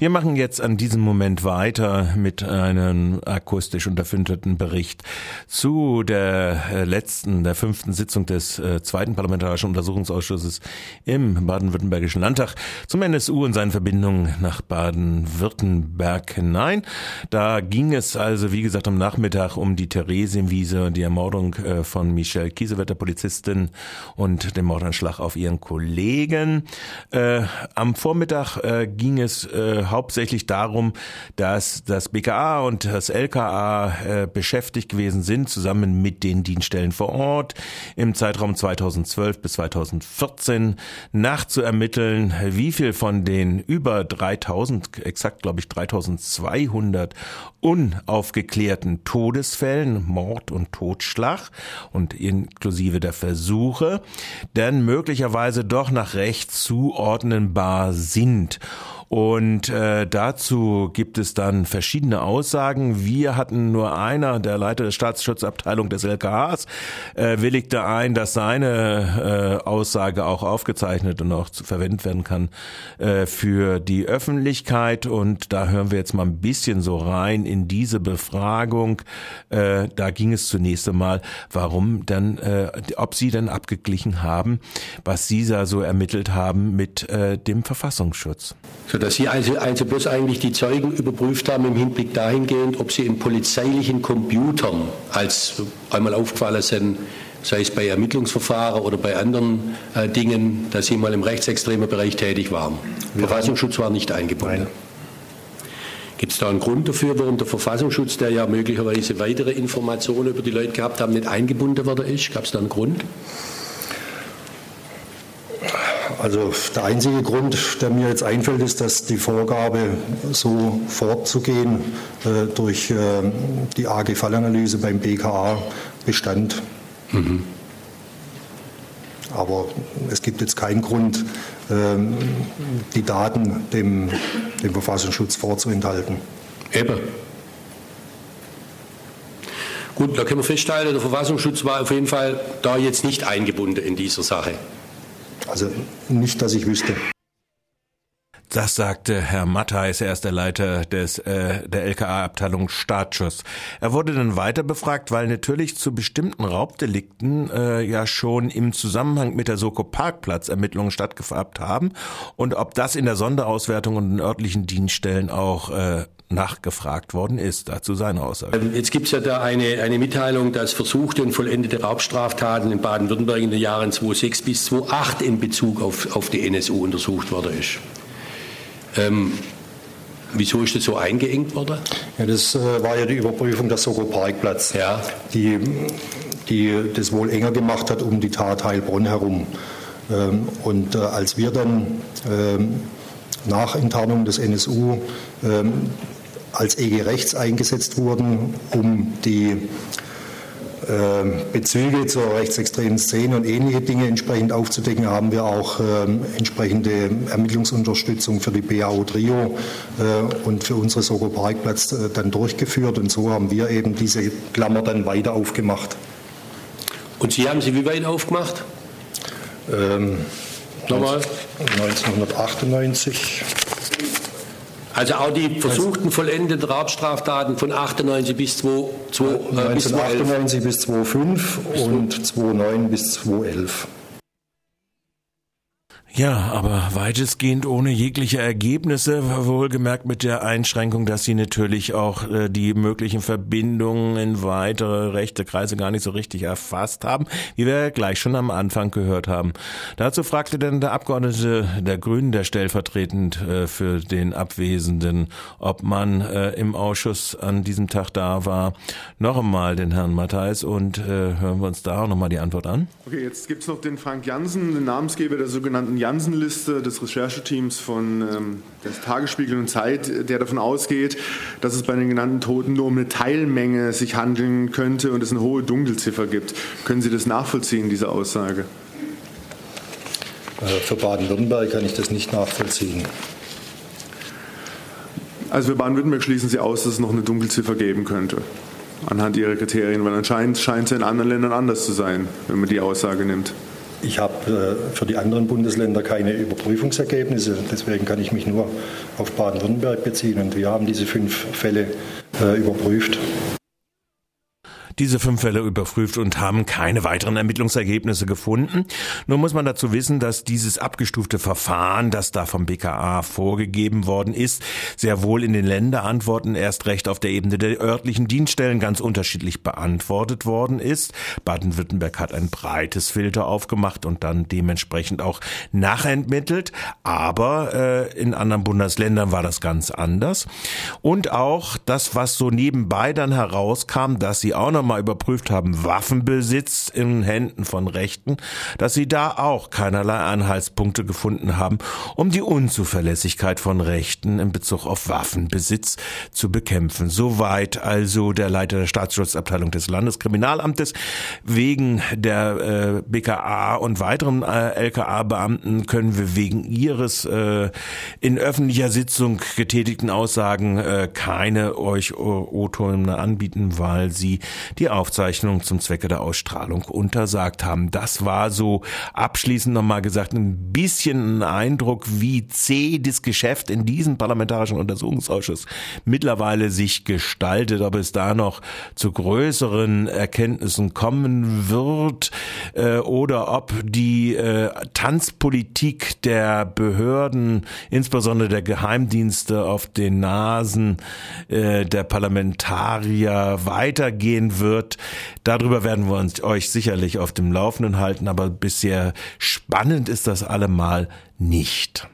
Wir machen jetzt an diesem Moment weiter mit einem akustisch unterfütterten Bericht zu der äh, letzten, der fünften Sitzung des äh, zweiten Parlamentarischen Untersuchungsausschusses im Baden-Württembergischen Landtag zum NSU und seinen Verbindungen nach Baden-Württemberg hinein. Da ging es also, wie gesagt, am Nachmittag um die Theresienwiese und die Ermordung äh, von Michelle Kiesewetter, Polizistin, und den Mordanschlag auf ihren Kollegen. Am Vormittag ging es hauptsächlich darum, dass das BKA und das LKA äh, beschäftigt gewesen sind, zusammen mit den Dienststellen vor Ort, im Zeitraum 2012 bis 2014 nachzuermitteln, wie viel von den über 3000, exakt glaube ich 3200 unaufgeklärten Todesfällen, Mord und Totschlag und inklusive der Versuche, denn möglicherweise doch nach Recht zuordnenbar sind. Und äh, dazu gibt es dann verschiedene Aussagen. Wir hatten nur einer, der Leiter der Staatsschutzabteilung des LKHs, äh, willigte ein, dass seine äh, Aussage auch aufgezeichnet und auch zu verwendet werden kann äh, für die Öffentlichkeit. Und da hören wir jetzt mal ein bisschen so rein in diese Befragung. Äh, da ging es zunächst einmal, warum dann, äh, ob sie dann abgeglichen haben, was sie da so ermittelt haben mit äh, dem Verfassungsschutz. Sodass Sie also, also bloß eigentlich die Zeugen überprüft haben im Hinblick dahingehend, ob sie in polizeilichen Computern als einmal aufgefallen sind, sei es bei Ermittlungsverfahren oder bei anderen äh, Dingen, dass sie mal im rechtsextremen Bereich tätig waren. Ja. Verfassungsschutz war nicht eingebunden. Gibt es da einen Grund dafür, warum der Verfassungsschutz, der ja möglicherweise weitere Informationen über die Leute gehabt haben, nicht eingebunden worden ist? Gab es da einen Grund? Also der einzige Grund, der mir jetzt einfällt, ist, dass die Vorgabe, so fortzugehen, äh, durch äh, die AG-Fallanalyse beim BKA bestand. Mhm. Aber es gibt jetzt keinen Grund, ähm, die Daten dem, dem Verfassungsschutz vorzuenthalten. Eben. Gut, da können wir feststellen, der Verfassungsschutz war auf jeden Fall da jetzt nicht eingebunden in dieser Sache. Also nicht, dass ich wüsste. Das sagte Herr Mattheis, er ist der Leiter des, äh, der LKA-Abteilung Startschuss. Er wurde dann weiter befragt, weil natürlich zu bestimmten Raubdelikten äh, ja schon im Zusammenhang mit der Soko Parkplatz Ermittlungen stattgehabt haben und ob das in der Sonderauswertung und den örtlichen Dienststellen auch äh, nachgefragt worden ist. Dazu seine Aussage. Ähm, jetzt gibt es ja da eine, eine Mitteilung, dass versuchte und vollendete Raubstraftaten in Baden-Württemberg in den Jahren 2006 bis 2008 in Bezug auf, auf die NSU untersucht worden ist. Ähm, wieso ist das so eingeengt worden? Ja, das äh, war ja die Überprüfung der Soko Parkplatz, ja. die, die das wohl enger gemacht hat um die Tat Heilbronn herum. Ähm, und äh, als wir dann ähm, nach Enttarnung des NSU ähm, als EG rechts eingesetzt wurden, um die Bezüge zur rechtsextremen Szene und ähnliche Dinge entsprechend aufzudecken, haben wir auch ähm, entsprechende Ermittlungsunterstützung für die BAO Trio äh, und für unsere Soko Parkplatz äh, dann durchgeführt. Und so haben wir eben diese Klammer dann weiter aufgemacht. Und Sie haben sie wie weit aufgemacht? Ähm, Nochmal? 1998. Also auch die versuchten vollendeten Raubstraftaten von 98 bis 2, 2, äh, 1998 bis 2005 und 2009 bis 2011. Ja, aber weitestgehend ohne jegliche Ergebnisse, wohlgemerkt mit der Einschränkung, dass sie natürlich auch äh, die möglichen Verbindungen in weitere rechte Kreise gar nicht so richtig erfasst haben, wie wir gleich schon am Anfang gehört haben. Dazu fragte dann der Abgeordnete der Grünen, der stellvertretend äh, für den Abwesenden, ob man äh, im Ausschuss an diesem Tag da war, noch einmal den Herrn Matthijs und hören wir uns da auch nochmal die Antwort an. Okay, jetzt gibt's noch den Frank Jansen, den Namensgeber der sogenannten Jansen-Liste des Rechercheteams von ähm, des Tagesspiegel und Zeit, der davon ausgeht, dass es bei den genannten Toten nur um eine Teilmenge sich handeln könnte und es eine hohe Dunkelziffer gibt. Können Sie das nachvollziehen, diese Aussage? Äh, für Baden-Württemberg kann ich das nicht nachvollziehen. Also für Baden-Württemberg schließen Sie aus, dass es noch eine Dunkelziffer geben könnte, anhand Ihrer Kriterien, weil anscheinend scheint es in anderen Ländern anders zu sein, wenn man die Aussage nimmt. Ich habe äh, für die anderen Bundesländer keine Überprüfungsergebnisse, deswegen kann ich mich nur auf Baden-Württemberg beziehen. Und wir haben diese fünf Fälle äh, überprüft diese fünf Fälle überprüft und haben keine weiteren Ermittlungsergebnisse gefunden. Nur muss man dazu wissen, dass dieses abgestufte Verfahren, das da vom BKA vorgegeben worden ist, sehr wohl in den Länderantworten erst recht auf der Ebene der örtlichen Dienststellen ganz unterschiedlich beantwortet worden ist. Baden-Württemberg hat ein breites Filter aufgemacht und dann dementsprechend auch nachentmittelt. Aber äh, in anderen Bundesländern war das ganz anders. Und auch das, was so nebenbei dann herauskam, dass sie auch noch mal überprüft haben, Waffenbesitz in Händen von Rechten, dass sie da auch keinerlei Anhaltspunkte gefunden haben, um die Unzuverlässigkeit von Rechten in Bezug auf Waffenbesitz zu bekämpfen. Soweit also der Leiter der Staatsschutzabteilung des Landeskriminalamtes. Wegen der äh, BKA und weiteren äh, LKA-Beamten können wir wegen ihres äh, in öffentlicher Sitzung getätigten Aussagen äh, keine euch O-Töne anbieten, weil sie die Aufzeichnung zum Zwecke der Ausstrahlung untersagt haben. Das war so abschließend nochmal gesagt ein bisschen ein Eindruck, wie zäh das Geschäft in diesem parlamentarischen Untersuchungsausschuss mittlerweile sich gestaltet, ob es da noch zu größeren Erkenntnissen kommen wird äh, oder ob die äh, Tanzpolitik der Behörden, insbesondere der Geheimdienste auf den Nasen äh, der Parlamentarier weitergehen wird wird. Darüber werden wir uns euch sicherlich auf dem Laufenden halten, aber bisher spannend ist das allemal nicht.